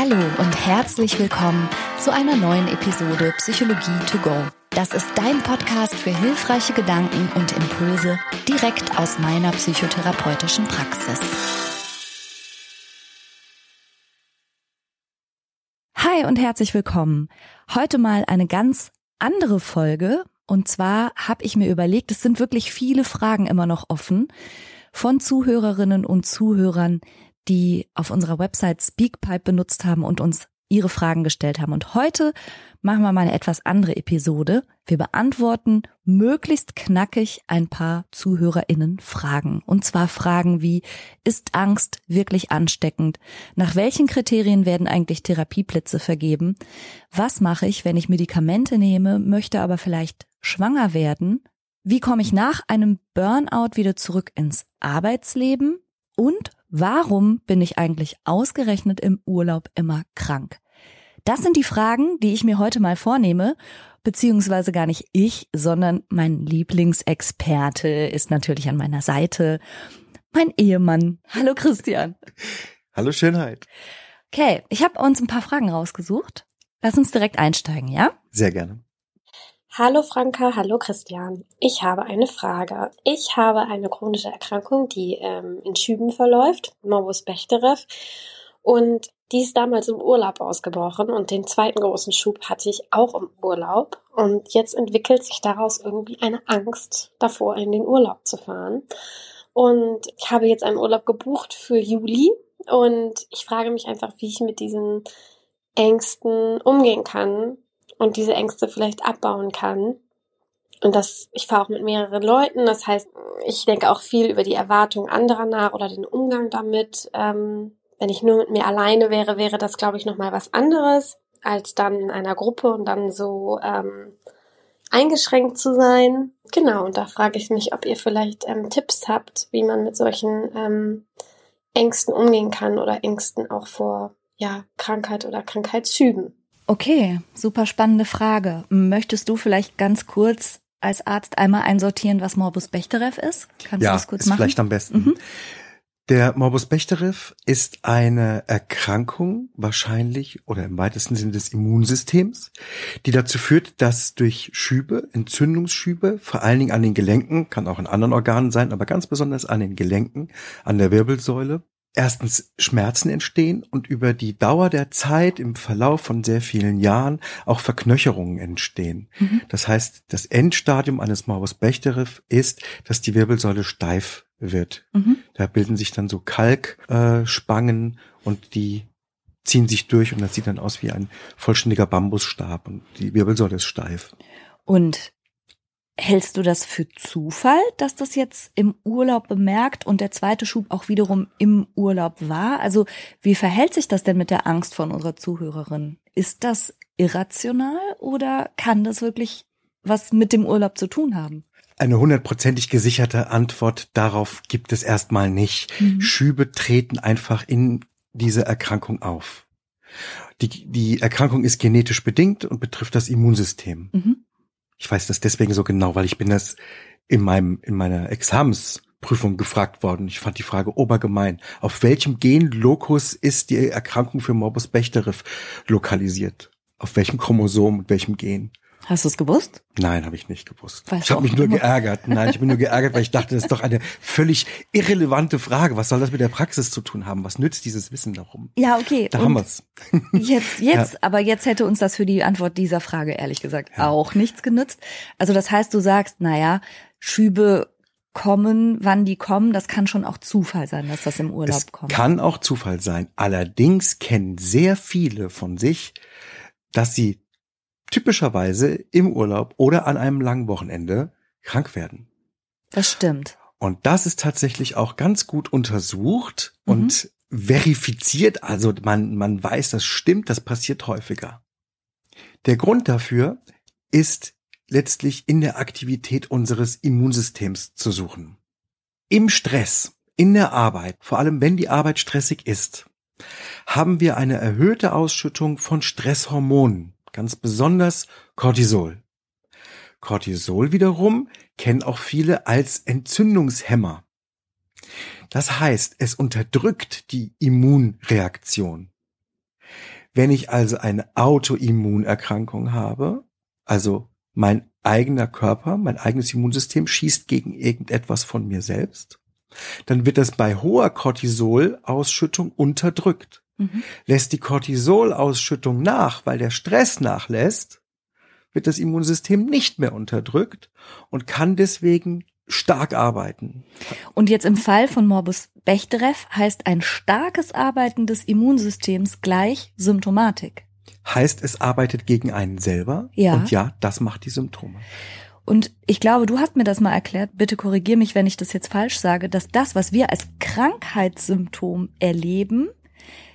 Hallo und herzlich willkommen zu einer neuen Episode Psychologie to go. Das ist dein Podcast für hilfreiche Gedanken und Impulse direkt aus meiner psychotherapeutischen Praxis. Hi und herzlich willkommen. Heute mal eine ganz andere Folge. Und zwar habe ich mir überlegt, es sind wirklich viele Fragen immer noch offen von Zuhörerinnen und Zuhörern, die auf unserer Website Speakpipe benutzt haben und uns ihre Fragen gestellt haben. Und heute machen wir mal eine etwas andere Episode. Wir beantworten möglichst knackig ein paar ZuhörerInnen Fragen. Und zwar Fragen wie, ist Angst wirklich ansteckend? Nach welchen Kriterien werden eigentlich Therapieplätze vergeben? Was mache ich, wenn ich Medikamente nehme, möchte aber vielleicht schwanger werden? Wie komme ich nach einem Burnout wieder zurück ins Arbeitsleben? Und warum bin ich eigentlich ausgerechnet im Urlaub immer krank? Das sind die Fragen, die ich mir heute mal vornehme, beziehungsweise gar nicht ich, sondern mein Lieblingsexperte ist natürlich an meiner Seite, mein Ehemann. Hallo Christian. Hallo Schönheit. Okay, ich habe uns ein paar Fragen rausgesucht. Lass uns direkt einsteigen, ja? Sehr gerne. Hallo Franka, hallo Christian. Ich habe eine Frage. Ich habe eine chronische Erkrankung, die ähm, in Schüben verläuft, Morbus Bechterew. Und die ist damals im Urlaub ausgebrochen und den zweiten großen Schub hatte ich auch im Urlaub. Und jetzt entwickelt sich daraus irgendwie eine Angst davor, in den Urlaub zu fahren. Und ich habe jetzt einen Urlaub gebucht für Juli und ich frage mich einfach, wie ich mit diesen Ängsten umgehen kann und diese Ängste vielleicht abbauen kann. Und das, ich fahre auch mit mehreren Leuten. Das heißt, ich denke auch viel über die Erwartung anderer nach oder den Umgang damit. Ähm, wenn ich nur mit mir alleine wäre, wäre das, glaube ich, nochmal was anderes, als dann in einer Gruppe und dann so ähm, eingeschränkt zu sein. Genau, und da frage ich mich, ob ihr vielleicht ähm, Tipps habt, wie man mit solchen ähm, Ängsten umgehen kann oder Ängsten auch vor ja, Krankheit oder Krankheitsschüben. Okay, super spannende Frage. Möchtest du vielleicht ganz kurz als Arzt einmal einsortieren, was Morbus Bechterew ist? Kannst ja, du das kurz ist machen? vielleicht am besten. Mhm. Der Morbus Bechterew ist eine Erkrankung wahrscheinlich oder im weitesten Sinne des Immunsystems, die dazu führt, dass durch Schübe, Entzündungsschübe, vor allen Dingen an den Gelenken, kann auch in anderen Organen sein, aber ganz besonders an den Gelenken, an der Wirbelsäule, erstens Schmerzen entstehen und über die Dauer der Zeit im Verlauf von sehr vielen Jahren auch Verknöcherungen entstehen. Mhm. Das heißt, das Endstadium eines Morbus Bechterew ist, dass die Wirbelsäule steif wird. Mhm. Da bilden sich dann so Kalkspangen äh, und die ziehen sich durch und das sieht dann aus wie ein vollständiger Bambusstab und die Wirbelsäule ist steif. Und Hältst du das für Zufall, dass das jetzt im Urlaub bemerkt und der zweite Schub auch wiederum im Urlaub war? Also wie verhält sich das denn mit der Angst von unserer Zuhörerin? Ist das irrational oder kann das wirklich was mit dem Urlaub zu tun haben? Eine hundertprozentig gesicherte Antwort darauf gibt es erstmal nicht. Mhm. Schübe treten einfach in diese Erkrankung auf. Die, die Erkrankung ist genetisch bedingt und betrifft das Immunsystem. Mhm. Ich weiß das deswegen so genau, weil ich bin das in meinem, in meiner Examensprüfung gefragt worden. Ich fand die Frage obergemein. Auf welchem Genlokus ist die Erkrankung für Morbus Bechterew lokalisiert? Auf welchem Chromosom und welchem Gen? Hast du es gewusst? Nein, habe ich nicht gewusst. Weißt ich habe mich nur immer? geärgert. Nein, ich bin nur geärgert, weil ich dachte, das ist doch eine völlig irrelevante Frage. Was soll das mit der Praxis zu tun haben? Was nützt dieses Wissen darum? Ja, okay. Da Und haben wir's. Jetzt, jetzt, ja. aber jetzt hätte uns das für die Antwort dieser Frage ehrlich gesagt ja. auch nichts genützt. Also das heißt, du sagst, naja, Schübe kommen, wann die kommen, das kann schon auch Zufall sein, dass das im Urlaub es kommt. Kann auch Zufall sein. Allerdings kennen sehr viele von sich, dass sie typischerweise im Urlaub oder an einem langen Wochenende krank werden. Das stimmt. Und das ist tatsächlich auch ganz gut untersucht mhm. und verifiziert. Also man, man weiß, das stimmt, das passiert häufiger. Der Grund dafür ist letztlich in der Aktivität unseres Immunsystems zu suchen. Im Stress, in der Arbeit, vor allem wenn die Arbeit stressig ist, haben wir eine erhöhte Ausschüttung von Stresshormonen, ganz besonders Cortisol. Cortisol wiederum kennen auch viele als Entzündungshemmer. Das heißt, es unterdrückt die Immunreaktion. Wenn ich also eine Autoimmunerkrankung habe, also mein eigener Körper, mein eigenes Immunsystem schießt gegen irgendetwas von mir selbst, dann wird das bei hoher Cortisolausschüttung unterdrückt. Mhm. Lässt die Cortisolausschüttung nach, weil der Stress nachlässt, wird das Immunsystem nicht mehr unterdrückt und kann deswegen stark arbeiten. Und jetzt im Fall von Morbus Bechterew heißt ein starkes Arbeiten des Immunsystems gleich Symptomatik. Heißt, es arbeitet gegen einen selber. Ja. Und ja, das macht die Symptome. Und ich glaube, du hast mir das mal erklärt, bitte korrigier mich, wenn ich das jetzt falsch sage, dass das, was wir als Krankheitssymptom erleben,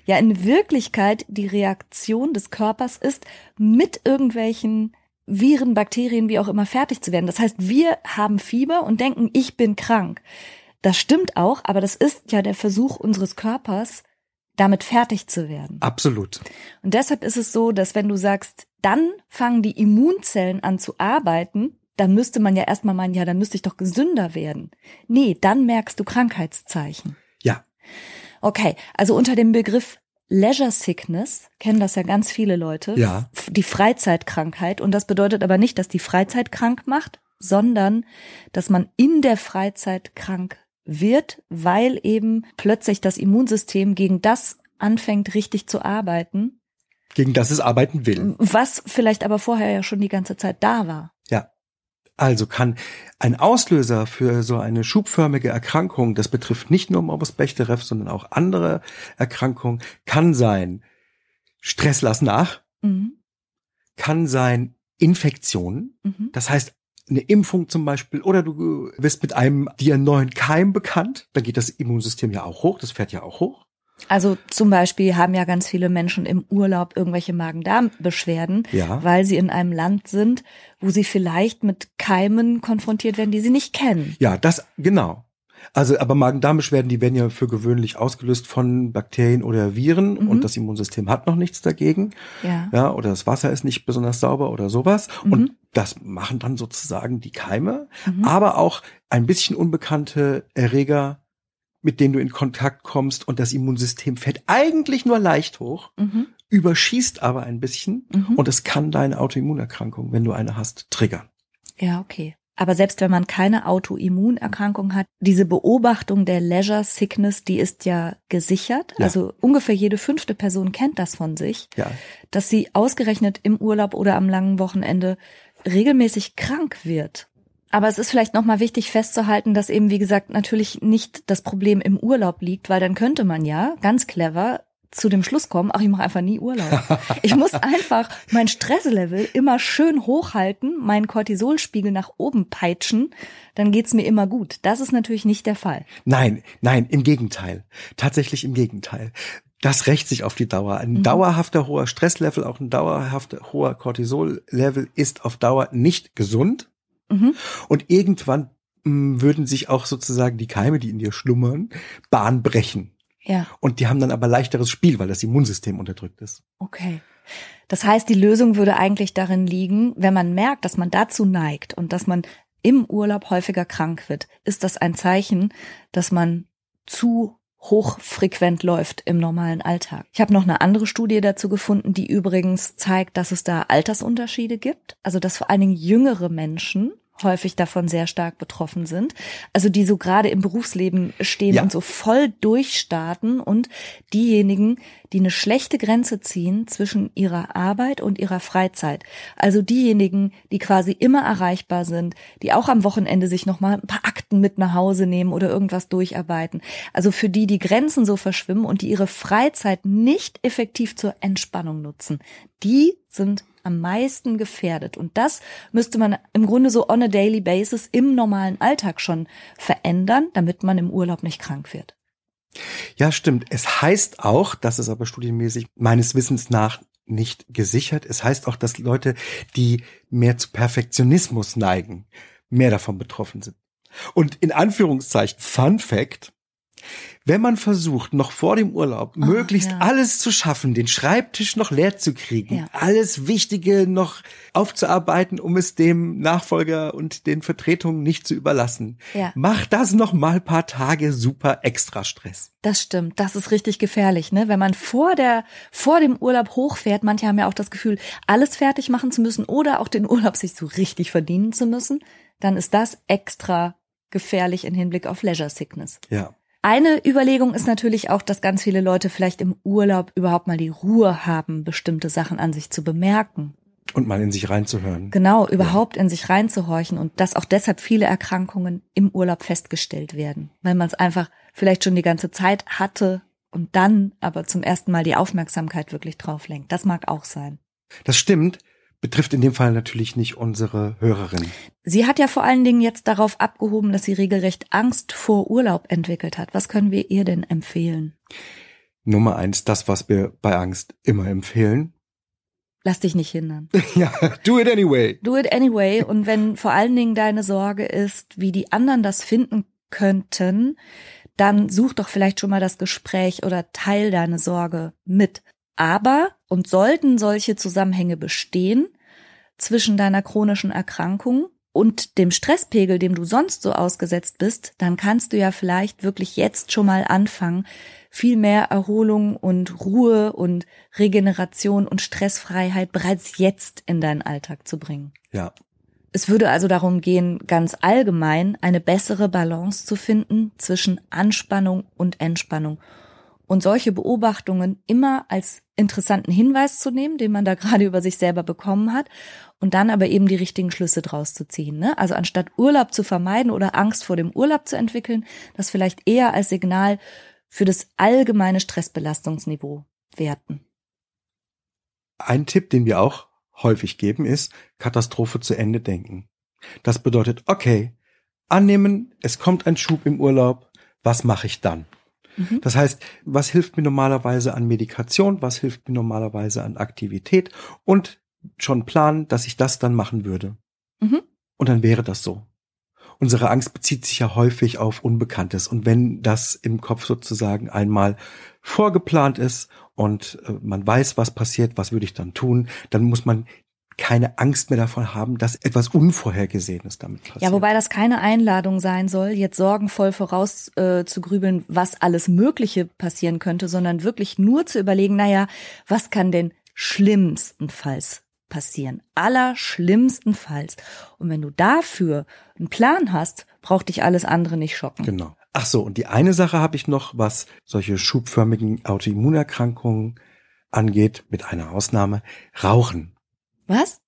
ja in Wirklichkeit die Reaktion des Körpers ist, mit irgendwelchen Viren, Bakterien, wie auch immer fertig zu werden. Das heißt, wir haben Fieber und denken, ich bin krank. Das stimmt auch, aber das ist ja der Versuch unseres Körpers, damit fertig zu werden. Absolut. Und deshalb ist es so, dass wenn du sagst, dann fangen die Immunzellen an zu arbeiten, dann müsste man ja erstmal meinen, ja, dann müsste ich doch gesünder werden. Nee, dann merkst du Krankheitszeichen. Ja. Okay, also unter dem Begriff Leisure Sickness kennen das ja ganz viele Leute. Ja. Die Freizeitkrankheit. Und das bedeutet aber nicht, dass die Freizeit krank macht, sondern dass man in der Freizeit krank wird, weil eben plötzlich das Immunsystem gegen das anfängt, richtig zu arbeiten. Gegen das es arbeiten will. Was vielleicht aber vorher ja schon die ganze Zeit da war. Also kann ein Auslöser für so eine schubförmige Erkrankung, das betrifft nicht nur Morbus Bechterew, sondern auch andere Erkrankungen, kann sein Stress lass nach, mhm. kann sein Infektionen, mhm. das heißt eine Impfung zum Beispiel, oder du wirst mit einem dir neuen Keim bekannt, da geht das Immunsystem ja auch hoch, das fährt ja auch hoch. Also zum Beispiel haben ja ganz viele Menschen im Urlaub irgendwelche Magen-Darm-Beschwerden, ja. weil sie in einem Land sind, wo sie vielleicht mit Keimen konfrontiert werden, die sie nicht kennen. Ja, das genau. Also, aber Magen-Darm-Beschwerden, die werden ja für gewöhnlich ausgelöst von Bakterien oder Viren mhm. und das Immunsystem hat noch nichts dagegen. Ja. ja. Oder das Wasser ist nicht besonders sauber oder sowas. Mhm. Und das machen dann sozusagen die Keime, mhm. aber auch ein bisschen unbekannte Erreger mit denen du in Kontakt kommst und das Immunsystem fällt eigentlich nur leicht hoch, mhm. überschießt aber ein bisschen mhm. und es kann deine Autoimmunerkrankung, wenn du eine hast, triggern. Ja, okay. Aber selbst wenn man keine Autoimmunerkrankung hat, diese Beobachtung der Leisure Sickness, die ist ja gesichert. Ja. Also ungefähr jede fünfte Person kennt das von sich, ja. dass sie ausgerechnet im Urlaub oder am langen Wochenende regelmäßig krank wird. Aber es ist vielleicht nochmal wichtig festzuhalten, dass eben, wie gesagt, natürlich nicht das Problem im Urlaub liegt, weil dann könnte man ja ganz clever zu dem Schluss kommen, ach, ich mache einfach nie Urlaub. Ich muss einfach mein Stresslevel immer schön hochhalten, meinen Cortisolspiegel nach oben peitschen, dann geht's mir immer gut. Das ist natürlich nicht der Fall. Nein, nein, im Gegenteil. Tatsächlich im Gegenteil. Das rächt sich auf die Dauer. Ein mhm. dauerhafter hoher Stresslevel, auch ein dauerhafter hoher Cortisollevel ist auf Dauer nicht gesund. Mhm. Und irgendwann mh, hm, würden sich auch sozusagen die Keime, die in dir schlummern, Bahn brechen. Ja. Und die haben dann aber leichteres Spiel, weil das Immunsystem unterdrückt ist. Okay. Das heißt, die Lösung würde eigentlich darin liegen, wenn man merkt, dass man dazu neigt und dass man im Urlaub häufiger krank wird, ist das ein Zeichen, dass man zu hochfrequent läuft im normalen Alltag. Ich habe noch eine andere Studie dazu gefunden, die übrigens zeigt, dass es da Altersunterschiede gibt, also dass vor allen Dingen jüngere Menschen häufig davon sehr stark betroffen sind. Also die so gerade im Berufsleben stehen ja. und so voll durchstarten und diejenigen, die eine schlechte Grenze ziehen zwischen ihrer Arbeit und ihrer Freizeit. Also diejenigen, die quasi immer erreichbar sind, die auch am Wochenende sich nochmal ein paar Akten mit nach Hause nehmen oder irgendwas durcharbeiten. Also für die die Grenzen so verschwimmen und die ihre Freizeit nicht effektiv zur Entspannung nutzen. Die sind am meisten gefährdet. Und das müsste man im Grunde so on a daily basis im normalen Alltag schon verändern, damit man im Urlaub nicht krank wird. Ja, stimmt. Es heißt auch, das ist aber studienmäßig meines Wissens nach nicht gesichert. Es heißt auch, dass Leute, die mehr zu Perfektionismus neigen, mehr davon betroffen sind. Und in Anführungszeichen Fun Fact, Wenn man versucht, noch vor dem Urlaub Oh, möglichst ja. alles zu schaffen, den Schreibtisch noch leer zu kriegen, Ja. alles Wichtige noch aufzuarbeiten, um es dem Nachfolger und den Vertretungen nicht zu überlassen, Ja. macht das noch mal paar Tage super extra Stress. Das stimmt, das ist richtig gefährlich, ne? Wenn man vor der vor dem Urlaub hochfährt, manche haben ja auch das Gefühl, alles fertig machen zu müssen oder auch den Urlaub sich so richtig verdienen zu müssen, dann ist das extra gefährlich im Hinblick auf Leisure Sickness. Ja. Eine Überlegung ist natürlich auch, dass ganz viele Leute vielleicht im Urlaub überhaupt mal die Ruhe haben, bestimmte Sachen an sich zu bemerken. Und mal in sich reinzuhören. Genau, überhaupt in sich reinzuhorchen und dass auch deshalb viele Erkrankungen im Urlaub festgestellt werden, weil man es einfach vielleicht schon die ganze Zeit hatte und dann aber zum ersten Mal die Aufmerksamkeit wirklich drauf lenkt. Das mag auch sein. Das stimmt, betrifft in dem Fall natürlich nicht unsere Hörerin. Sie hat ja vor allen Dingen jetzt darauf abgehoben, dass sie regelrecht Angst vor Urlaub entwickelt hat. Was können wir ihr denn empfehlen? Nummer eins, das, was wir bei Angst immer empfehlen. Lass dich nicht hindern. ja, do it anyway. Do it anyway. Und wenn vor allen Dingen deine Sorge ist, wie die anderen das finden könnten, dann such doch vielleicht schon mal das Gespräch oder teil deine Sorge mit. Aber, und sollten solche Zusammenhänge bestehen zwischen deiner chronischen Erkrankung und dem Stresspegel, dem du sonst so ausgesetzt bist, dann kannst du ja vielleicht wirklich jetzt schon mal anfangen, viel mehr Erholung und Ruhe und Regeneration und Stressfreiheit bereits jetzt in deinen Alltag zu bringen. Ja. Es würde also darum gehen, ganz allgemein eine bessere Balance zu finden zwischen Anspannung und Entspannung und solche Beobachtungen immer als interessanten Hinweis zu nehmen, den man da gerade über sich selber bekommen hat und dann aber eben die richtigen Schlüsse draus zu ziehen. Ne? Also anstatt Urlaub zu vermeiden oder Angst vor dem Urlaub zu entwickeln, das vielleicht eher als Signal für das allgemeine Stressbelastungsniveau werten. Ein Tipp, den wir auch häufig geben, ist Katastrophe zu Ende denken. Das bedeutet, okay, annehmen, es kommt ein Schub im Urlaub, was mache ich dann? Mhm. Das heißt, was hilft mir normalerweise an Medikation, was hilft mir normalerweise an Aktivität und schon planen, dass ich das dann machen würde. Mhm. Und dann wäre das so. Unsere Angst bezieht sich ja häufig auf Unbekanntes. Und wenn das im Kopf sozusagen einmal vorgeplant ist und äh, man weiß, was passiert, was würde ich dann tun, dann muss man keine Angst mehr davon haben, dass etwas Unvorhergesehenes damit passiert. Ja, wobei das keine Einladung sein soll, jetzt sorgenvoll voraus äh, zu grübeln, was alles Mögliche passieren könnte, sondern wirklich nur zu überlegen, naja, was kann denn schlimmstenfalls passieren? Allerschlimmstenfalls. Und wenn du dafür einen Plan hast, braucht dich alles andere nicht schocken. Genau. Ach so, und die eine Sache habe ich noch, was solche schubförmigen Autoimmunerkrankungen angeht, mit einer Ausnahme, Rauchen. Was?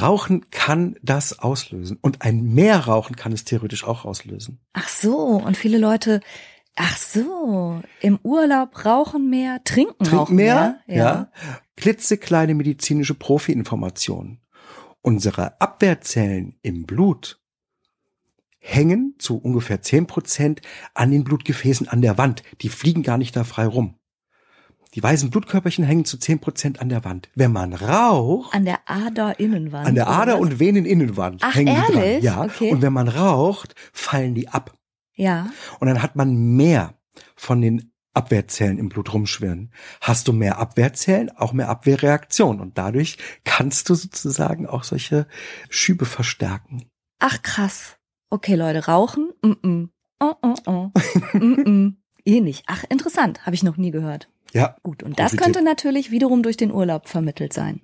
Rauchen kann das auslösen. Und ein Mehrrauchen kann es theoretisch auch auslösen. Ach so, und viele Leute, ach so, im Urlaub rauchen mehr, trinken, Trink rauchen mehr, mehr. ja. Klitzekleine medizinische Profi-Informationen. Unsere Abwehrzellen im Blut hängen zu ungefähr zehn Prozent an den Blutgefäßen an der Wand. Die fliegen gar nicht da frei rum. Die weißen Blutkörperchen hängen zu zehn Prozent an der Wand. Wenn man raucht, An der Aderinnenwand. an der Ader- und Veneninnenwand Ach, hängen die dran. ehrlich? Ja. Okay. Und wenn man raucht, fallen die ab. Ja. Und dann hat man mehr von den Abwehrzellen im Blut rumschwirren. Hast du mehr Abwehrzellen, auch mehr Abwehrreaktion. Und dadurch kannst du sozusagen auch solche Schübe verstärken. Ach krass. Okay, Leute, rauchen? Mm -mm. Oh, oh, oh. mm -mm. Eh nicht. Ach, interessant. Habe ich noch nie gehört. Ja, Gut, und das könnte natürlich wiederum durch den Urlaub vermittelt sein.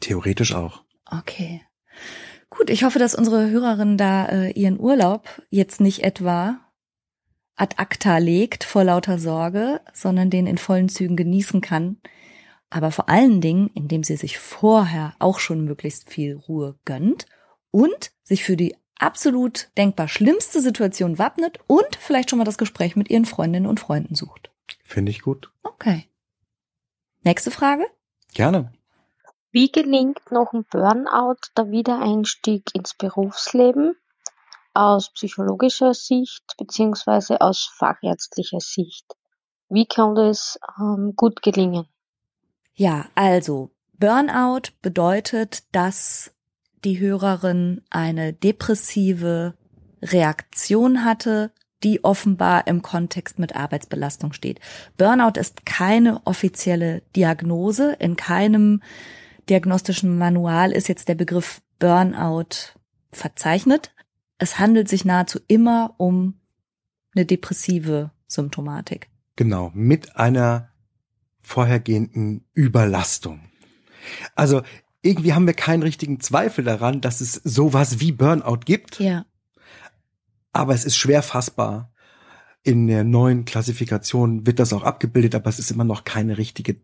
theoretisch auch. Okay. Gut, ich hoffe, dass unsere Hörerin da äh, ihren Urlaub jetzt nicht etwa ad acta legt vor lauter Sorge, sondern den in vollen Zügen genießen kann. Aber vor allen Dingen, indem sie sich vorher auch schon möglichst viel Ruhe gönnt und sich für die absolut denkbar schlimmste Situation wappnet und vielleicht schon mal das Gespräch mit ihren Freundinnen und Freunden sucht. Finde ich gut. Okay. Nächste Frage? Gerne. Wie gelingt noch ein Burnout der Wiedereinstieg ins Berufsleben aus psychologischer Sicht beziehungsweise aus fachärztlicher Sicht? Wie kann das ähm, gut gelingen? Ja, also Burnout bedeutet, dass die Hörerin eine depressive Reaktion hatte, die offenbar im Kontext mit Arbeitsbelastung steht. Burnout ist keine offizielle Diagnose. In keinem diagnostischen Manual ist jetzt der Begriff Burnout verzeichnet. Es handelt sich nahezu immer um eine depressive Symptomatik. Genau, mit einer vorhergehenden Überlastung. Also irgendwie haben wir keinen richtigen Zweifel daran, dass es sowas wie Burnout gibt. Ja. Aber es ist schwer fassbar. In der neuen Klassifikation wird das auch abgebildet, aber es ist immer noch keine richtige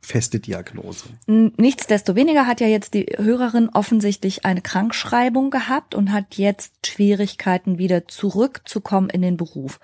feste Diagnose. Nichtsdestoweniger hat ja jetzt die Hörerin offensichtlich eine Krankschreibung gehabt und hat jetzt Schwierigkeiten, wieder zurückzukommen in den Beruf.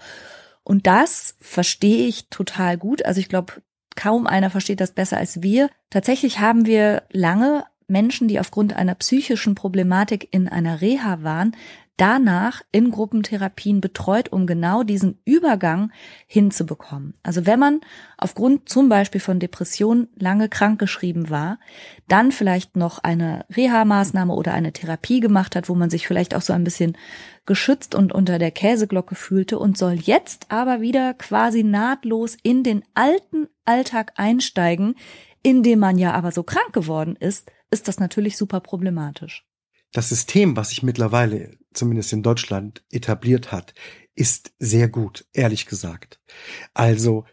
Und das verstehe ich total gut. Also ich glaube, kaum einer versteht das besser als wir. Tatsächlich haben wir lange Menschen, die aufgrund einer psychischen Problematik in einer Reha waren, danach in Gruppentherapien betreut, um genau diesen Übergang hinzubekommen. Also wenn man aufgrund zum Beispiel von Depressionen lange krankgeschrieben war, dann vielleicht noch eine Reha-Maßnahme oder eine Therapie gemacht hat, wo man sich vielleicht auch so ein bisschen geschützt und unter der Käseglocke fühlte und soll jetzt aber wieder quasi nahtlos in den alten Alltag einsteigen, in dem man ja aber so krank geworden ist, ist das natürlich super problematisch. Das System, was sich mittlerweile zumindest in Deutschland etabliert hat, ist sehr gut, ehrlich gesagt. Also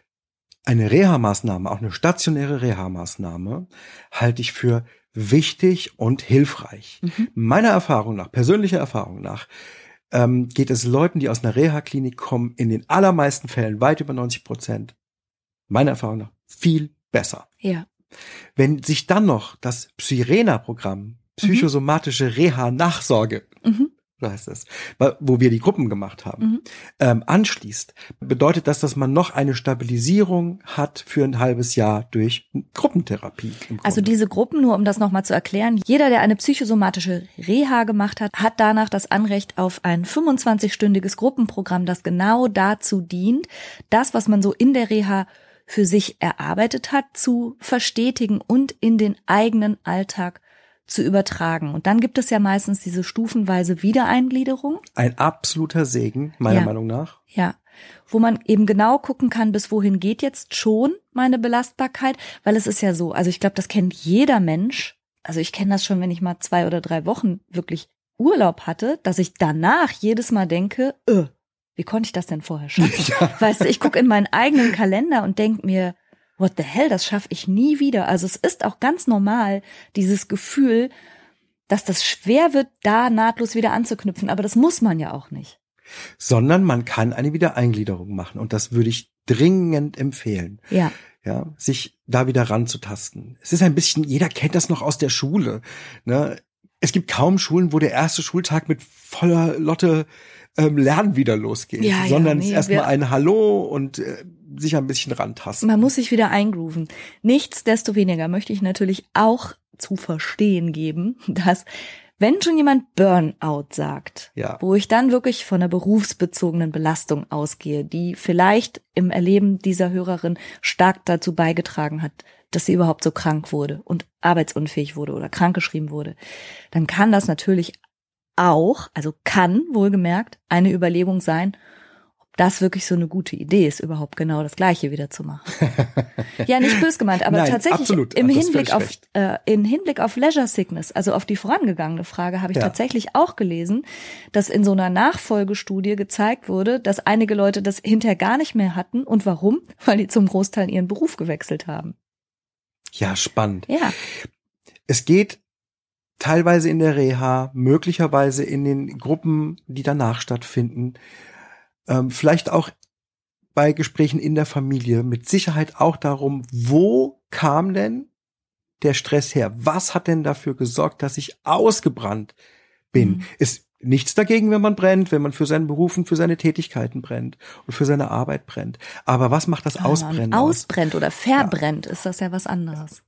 eine Reha-Maßnahme, auch eine stationäre Reha-Maßnahme, halte ich für wichtig und hilfreich. Mhm. Meiner Erfahrung nach, persönlicher Erfahrung nach, ähm, geht es Leuten, die aus einer Reha-Klinik kommen, in den allermeisten Fällen, weit über 90 Prozent, meiner Erfahrung nach, viel besser. Ja. Wenn sich dann noch das Psyrena-Programm, psychosomatische Reha-Nachsorge, mhm so heißt das, wo wir die Gruppen gemacht haben, mhm. ähm, anschließt, bedeutet das, dass man noch eine Stabilisierung hat für ein halbes Jahr durch Gruppentherapie. Also diese Gruppen, nur um das nochmal zu erklären, jeder, der eine psychosomatische Reha gemacht hat, hat danach das Anrecht auf ein 25-stündiges Gruppenprogramm, das genau dazu dient, das, was man so in der Reha für sich erarbeitet hat, zu verstetigen und in den eigenen Alltag zu übertragen. Und dann gibt es ja meistens diese stufenweise Wiedereingliederung. Ein absoluter Segen, meiner ja. Meinung nach. Ja. Wo man eben genau gucken kann, bis wohin geht jetzt schon meine Belastbarkeit, weil es ist ja so, also ich glaube, das kennt jeder Mensch. Also ich kenne das schon, wenn ich mal zwei oder drei Wochen wirklich Urlaub hatte, dass ich danach jedes Mal denke, öh, wie konnte ich das denn vorher schaffen? Ja. Weißt du, ich gucke in meinen eigenen Kalender und denk mir, what the hell, das schaffe ich nie wieder. Also es ist auch ganz normal, dieses Gefühl, dass das schwer wird, da nahtlos wieder anzuknüpfen. Aber das muss man ja auch nicht. Sondern man kann eine Wiedereingliederung machen. Und das würde ich dringend empfehlen. Ja. Ja, sich da wieder ranzutasten. Es ist ein bisschen, jeder kennt das noch aus der Schule. Ne? Es gibt kaum Schulen, wo der erste Schultag mit voller Lotte ähm, Lernen wieder losgeht, ja, sondern ja, nee, erstmal ein Hallo und äh, sich ein bisschen rantasten. Man muss sich wieder eingrooven. Nichtsdestoweniger möchte ich natürlich auch zu verstehen geben, dass wenn schon jemand Burnout sagt, ja. wo ich dann wirklich von einer berufsbezogenen Belastung ausgehe, die vielleicht im Erleben dieser Hörerin stark dazu beigetragen hat, dass sie überhaupt so krank wurde und arbeitsunfähig wurde oder krankgeschrieben wurde, dann kann das natürlich auch, also kann wohlgemerkt, eine Überlegung sein, das wirklich so eine gute Idee ist, überhaupt genau das Gleiche wieder zu machen. ja, nicht bös gemeint, aber Nein, tatsächlich absolut. im Hinblick auf äh, in Hinblick auf Leisure Sickness, also auf die vorangegangene Frage, habe ich ja. tatsächlich auch gelesen, dass in so einer Nachfolgestudie gezeigt wurde, dass einige Leute das hinterher gar nicht mehr hatten und warum? Weil die zum Großteil ihren Beruf gewechselt haben. Ja, spannend. Ja. Es geht teilweise in der Reha, möglicherweise in den Gruppen, die danach stattfinden, ähm, vielleicht auch bei Gesprächen in der Familie mit Sicherheit auch darum, wo kam denn der Stress her? Was hat denn dafür gesorgt, dass ich ausgebrannt bin? Mhm. Ist nichts dagegen, wenn man brennt, wenn man für seinen Beruf und für seine Tätigkeiten brennt und für seine Arbeit brennt. Aber was macht das Ausbrennen? Ausbrennt aus? oder verbrennt, ja. ist das ja was anderes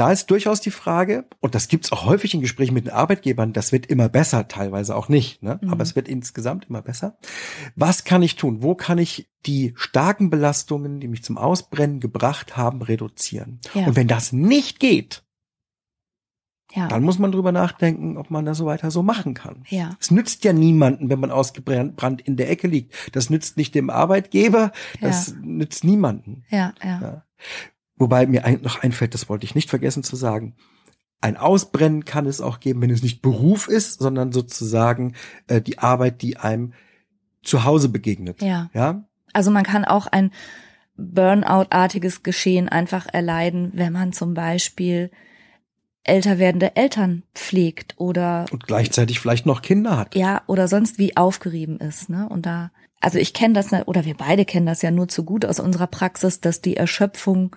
da ist durchaus die Frage, und das gibt's auch häufig in Gesprächen mit den Arbeitgebern, das wird immer besser, teilweise auch nicht, ne? Mhm. aber es wird insgesamt immer besser. Was kann ich tun? Wo kann ich die starken Belastungen, die mich zum Ausbrennen gebracht haben, reduzieren? Ja. Und wenn das nicht geht, Ja. Dann muss man drüber nachdenken, ob man das so weiter so machen kann. Ja. Es nützt ja niemanden, wenn man ausgebrannt in der Ecke liegt. Das nützt nicht dem Arbeitgeber, das Ja. nützt niemanden. Ja, ja. Ja. Wobei mir ein, noch einfällt, das wollte ich nicht vergessen zu sagen. Ein Ausbrennen kann es auch geben, wenn es nicht Beruf ist, sondern sozusagen äh, die Arbeit, die einem zu Hause begegnet. Ja. Ja, Also man kann auch ein Burnout-artiges Geschehen einfach erleiden, wenn man zum Beispiel älter werdende Eltern pflegt oder und gleichzeitig vielleicht noch Kinder hat. ja oder sonst wie aufgerieben ist, ne? Und da also ich kenne das oder wir beide kennen das ja nur zu gut aus unserer Praxis, dass die Erschöpfung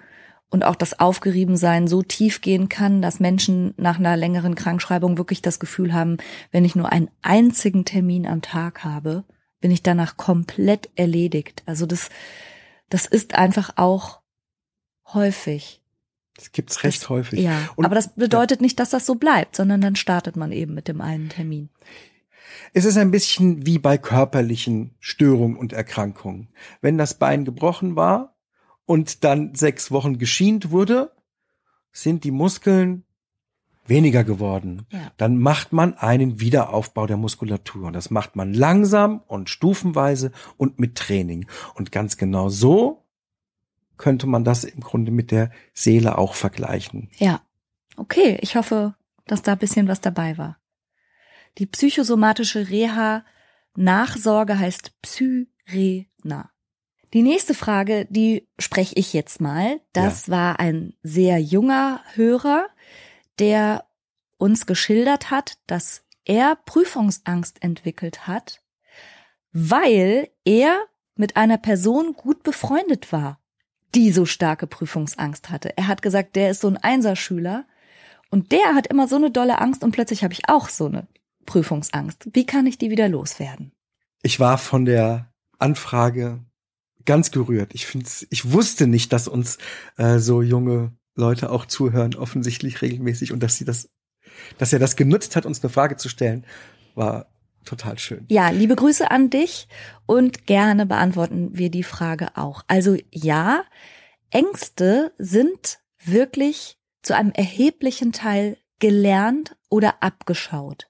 und auch das Aufgeriebensein so tief gehen kann, dass Menschen nach einer längeren Krankschreibung wirklich das Gefühl haben, wenn ich nur einen einzigen Termin am Tag habe, bin ich danach komplett erledigt. Also das, das ist einfach auch häufig. Das gibt's recht das, häufig. Ja, Und- aber das bedeutet nicht, dass das so bleibt, sondern dann startet man eben mit dem einen Termin. Es ist ein bisschen wie bei körperlichen Störungen und Erkrankungen. Wenn das Bein gebrochen war und dann sechs Wochen geschient wurde, sind die Muskeln weniger geworden. Ja. Dann macht man einen Wiederaufbau der Muskulatur. Und das macht man langsam und stufenweise und mit Training. Und ganz genau so könnte man das im Grunde mit der Seele auch vergleichen. Ja. Okay, ich hoffe, dass da ein bisschen was dabei war. Die psychosomatische Reha Nachsorge heißt Psyrena. Die nächste Frage, die spreche ich jetzt mal. Das war ein sehr junger Hörer, der uns geschildert hat, dass er Prüfungsangst entwickelt hat, weil er mit einer Person gut befreundet war, die so starke Prüfungsangst hatte. Er hat gesagt, der ist so ein Einserschüler und der hat immer so eine dolle Angst und plötzlich habe ich auch so eine Prüfungsangst. Wie kann ich die wieder loswerden? Ich war von der Anfrage ganz gerührt. Ich find's, ich wusste nicht, dass uns äh, so junge Leute auch zuhören, offensichtlich regelmäßig und dass sie das, dass er das genutzt hat, uns eine Frage zu stellen, war total schön. Ja, liebe Grüße an dich und gerne beantworten wir die Frage auch. Also ja, Ängste sind wirklich zu einem erheblichen Teil gelernt oder abgeschaut.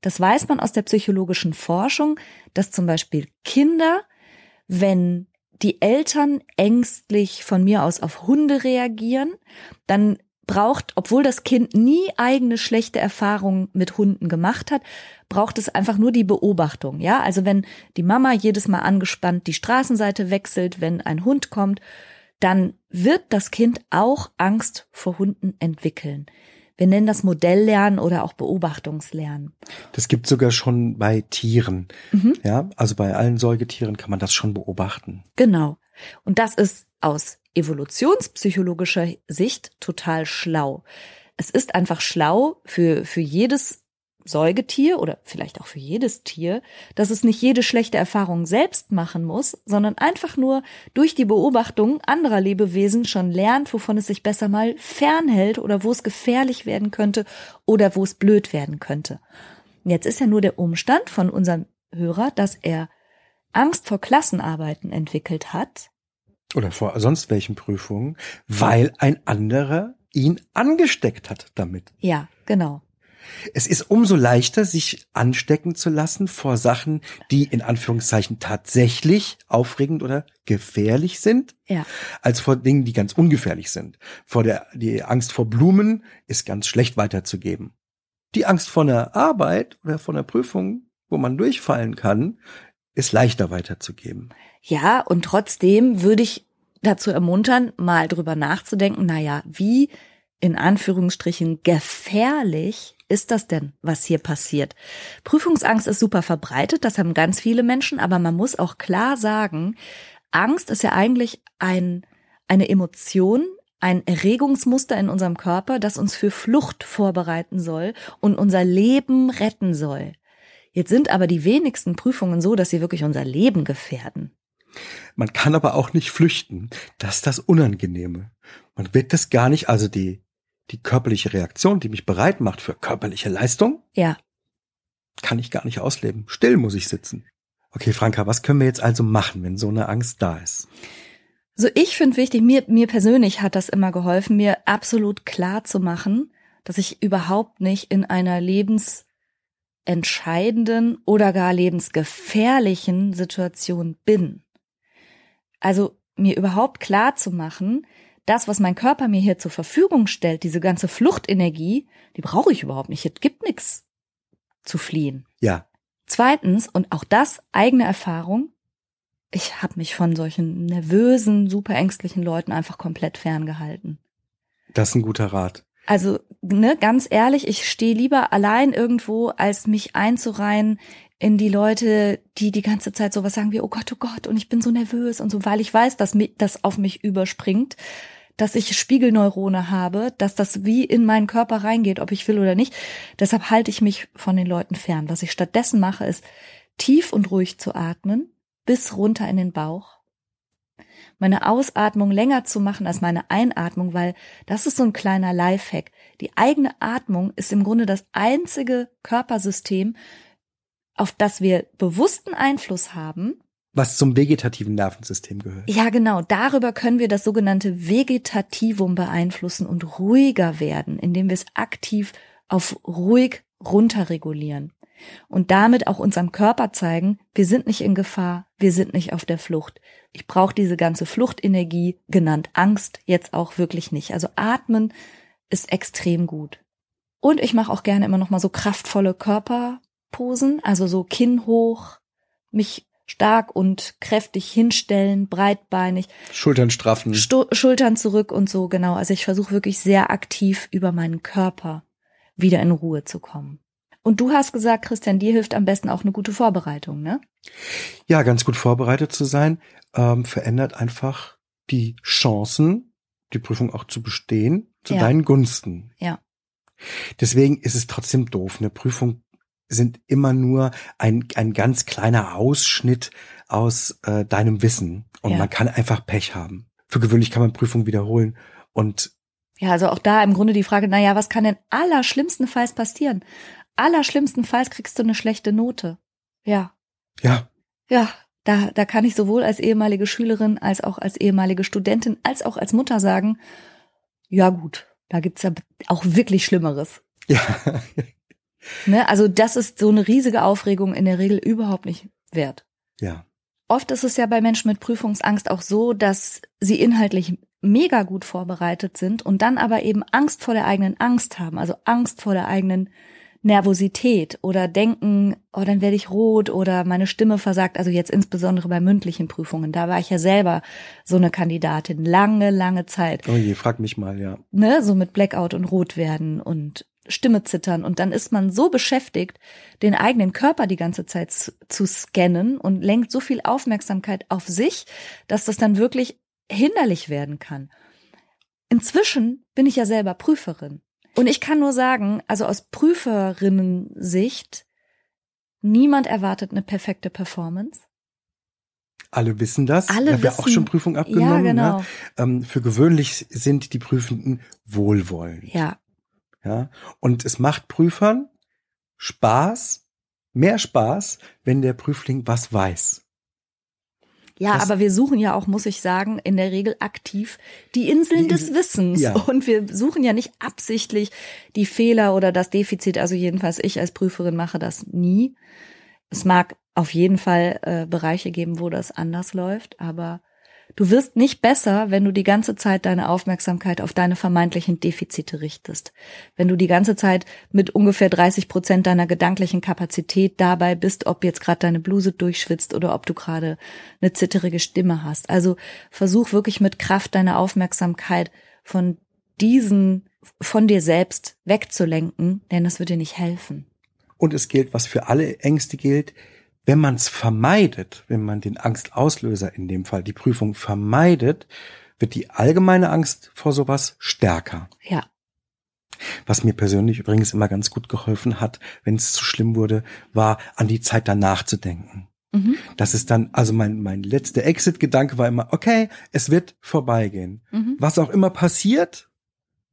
Das weiß man aus der psychologischen Forschung, dass zum Beispiel Kinder, wenn die Eltern ängstlich von mir aus auf Hunde reagieren, dann braucht, obwohl das Kind nie eigene schlechte Erfahrungen mit Hunden gemacht hat, braucht es einfach nur die Beobachtung. Ja, also wenn die Mama jedes Mal angespannt die Straßenseite wechselt, wenn ein Hund kommt, dann wird das Kind auch Angst vor Hunden entwickeln. Wir nennen das Modelllernen oder auch Beobachtungslernen. Das gibt sogar schon bei Tieren. Mhm. Ja, also bei allen Säugetieren kann man das schon beobachten. Genau. Und das ist aus evolutionspsychologischer Sicht total schlau. Es ist einfach schlau für, für jedes Säugetier oder vielleicht auch für jedes Tier, dass es nicht jede schlechte Erfahrung selbst machen muss, sondern einfach nur durch die Beobachtung anderer Lebewesen schon lernt, wovon es sich besser mal fernhält oder wo es gefährlich werden könnte oder wo es blöd werden könnte. Jetzt ist ja nur der Umstand von unserem Hörer, dass er Angst vor Klassenarbeiten entwickelt hat. Oder vor sonst welchen Prüfungen, weil ein anderer ihn angesteckt hat damit. Ja, genau. Es ist umso leichter, sich anstecken zu lassen vor Sachen, die in Anführungszeichen tatsächlich aufregend oder gefährlich sind, Ja. als vor Dingen, die ganz ungefährlich sind. Vor der, die Angst vor Blumen ist ganz schlecht weiterzugeben. Die Angst vor einer Arbeit oder vor einer Prüfung, wo man durchfallen kann, ist leichter weiterzugeben. Ja, und trotzdem würde ich dazu ermuntern, mal drüber nachzudenken, naja, wie in Anführungsstrichen gefährlich ist das denn, was hier passiert? Prüfungsangst ist super verbreitet, das haben ganz viele Menschen, aber man muss auch klar sagen, Angst ist ja eigentlich ein, eine Emotion, ein Erregungsmuster in unserem Körper, das uns für Flucht vorbereiten soll und unser Leben retten soll. Jetzt sind aber die wenigsten Prüfungen so, dass sie wirklich unser Leben gefährden. Man kann aber auch nicht flüchten. Das ist das Unangenehme. Man wird das gar nicht, also die, die körperliche Reaktion, die mich bereit macht für körperliche Leistung, Ja, kann ich gar nicht ausleben. Still muss ich sitzen. Okay, Franka, was können wir jetzt also machen, wenn so eine Angst da ist? So, ich finde wichtig, mir, mir persönlich hat das immer geholfen, mir absolut klar zu machen, dass ich überhaupt nicht in einer lebensentscheidenden oder gar lebensgefährlichen Situation bin. Also mir überhaupt klar zu machen, das, was mein Körper mir hier zur Verfügung stellt, diese ganze Fluchtenergie, die brauche ich überhaupt nicht. Es gibt nichts zu fliehen. Ja. Zweitens, und auch das eigene Erfahrung, ich habe mich von solchen nervösen, super ängstlichen Leuten einfach komplett ferngehalten. Das ist ein guter Rat. Also, ne, ganz ehrlich, ich stehe lieber allein irgendwo, als mich einzureihen in die Leute, die die ganze Zeit sowas sagen wie, oh Gott, oh Gott, und ich bin so nervös und so, weil ich weiß, dass das auf mich überspringt, dass ich Spiegelneurone habe, dass das wie in meinen Körper reingeht, ob ich will oder nicht. Deshalb halte ich mich von den Leuten fern. Was ich stattdessen mache, ist tief und ruhig zu atmen, bis runter in den Bauch. Meine Ausatmung länger zu machen als meine Einatmung, weil das ist so ein kleiner Lifehack. Die eigene Atmung ist im Grunde das einzige Körpersystem, auf das wir bewussten Einfluss haben. Was zum vegetativen Nervensystem gehört. Ja, genau. Darüber können wir das sogenannte Vegetativum beeinflussen und ruhiger werden, indem wir es aktiv auf ruhig runterregulieren. Und damit auch unserem Körper zeigen, wir sind nicht in Gefahr, wir sind nicht auf der Flucht. Ich brauche diese ganze Fluchtenergie, genannt Angst, jetzt auch wirklich nicht. Also atmen ist extrem gut. Und ich mache auch gerne immer noch mal so kraftvolle Körper Posen, also so Kinn hoch, mich stark und kräftig hinstellen, breitbeinig. Schultern straffen. Stu Schultern zurück und so, genau. Also ich versuche wirklich sehr aktiv über meinen Körper wieder in Ruhe zu kommen. Und du hast gesagt, Christian, dir hilft am besten auch eine gute Vorbereitung, ne? Ja, ganz gut vorbereitet zu sein, ähm, verändert einfach die Chancen, die Prüfung auch zu bestehen, zu Ja. deinen Gunsten. Ja. Deswegen ist es trotzdem doof. Eine Prüfung sind immer nur ein, ein ganz kleiner Ausschnitt aus äh, deinem Wissen. Und Ja. man kann einfach Pech haben. Für gewöhnlich kann man Prüfungen wiederholen. Und Ja, also auch da im Grunde die Frage, na ja, was kann denn allerschlimmstenfalls passieren? Allerschlimmstenfalls kriegst du eine schlechte Note. Ja. ja, Ja, da, da kann ich sowohl als ehemalige Schülerin als auch als ehemalige Studentin als auch als Mutter sagen, ja gut, da gibt's ja auch wirklich Schlimmeres. ja, Ne? Also das ist so eine riesige Aufregung in der Regel überhaupt nicht wert. ja. Oft ist es ja bei Menschen mit Prüfungsangst auch so, dass sie inhaltlich mega gut vorbereitet sind und dann aber eben Angst vor der eigenen Angst haben, also Angst vor der eigenen Nervosität oder denken, oh, dann werde ich rot oder meine Stimme versagt, also jetzt insbesondere bei mündlichen Prüfungen. Da war ich ja selber so eine Kandidatin, lange, lange Zeit Oh je, frag mich mal, ja. ne, so mit Blackout und Rot werden und Stimme zittern und dann ist man so beschäftigt, den eigenen Körper die ganze Zeit zu, zu scannen und lenkt so viel Aufmerksamkeit auf sich, dass das dann wirklich hinderlich werden kann. Inzwischen bin ich ja selber Prüferin und ich kann nur sagen, also aus Prüferinnen-Sicht, niemand erwartet eine perfekte Performance. Alle wissen das. Alle ich habe ja auch wissen- schon Prüfung abgenommen. Ja, genau. Ne? Ähm, für gewöhnlich sind die Prüfenden wohlwollend. Ja, Ja. Und es macht Prüfern Spaß, mehr Spaß, wenn der Prüfling was weiß. Ja, Das- aber wir suchen ja auch, muss ich sagen, in der Regel aktiv die Inseln Die des Wissens. ja. Und wir suchen ja nicht absichtlich die Fehler oder das Defizit. Also jedenfalls ich als Prüferin mache das nie. Es mag auf jeden Fall äh, Bereiche geben, wo das anders läuft, aber du wirst nicht besser, wenn du die ganze Zeit deine Aufmerksamkeit auf deine vermeintlichen Defizite richtest. Wenn du die ganze Zeit mit ungefähr 30 Prozent deiner gedanklichen Kapazität dabei bist, ob jetzt gerade deine Bluse durchschwitzt oder ob du gerade eine zitterige Stimme hast. Also versuch wirklich mit Kraft deine Aufmerksamkeit von diesen, von dir selbst wegzulenken, denn das wird dir nicht helfen. Und es gilt, was für alle Ängste gilt, wenn man es vermeidet, wenn man den Angstauslöser, in dem Fall die Prüfung vermeidet, wird die allgemeine Angst vor sowas stärker. Ja, Was mir persönlich übrigens immer ganz gut geholfen hat, wenn es zu schlimm wurde, war an die Zeit danach zu denken. mhm. Das ist dann, also mein, mein letzter Exit-Gedanke war immer, okay, es wird vorbeigehen. Mhm. Was auch immer passiert,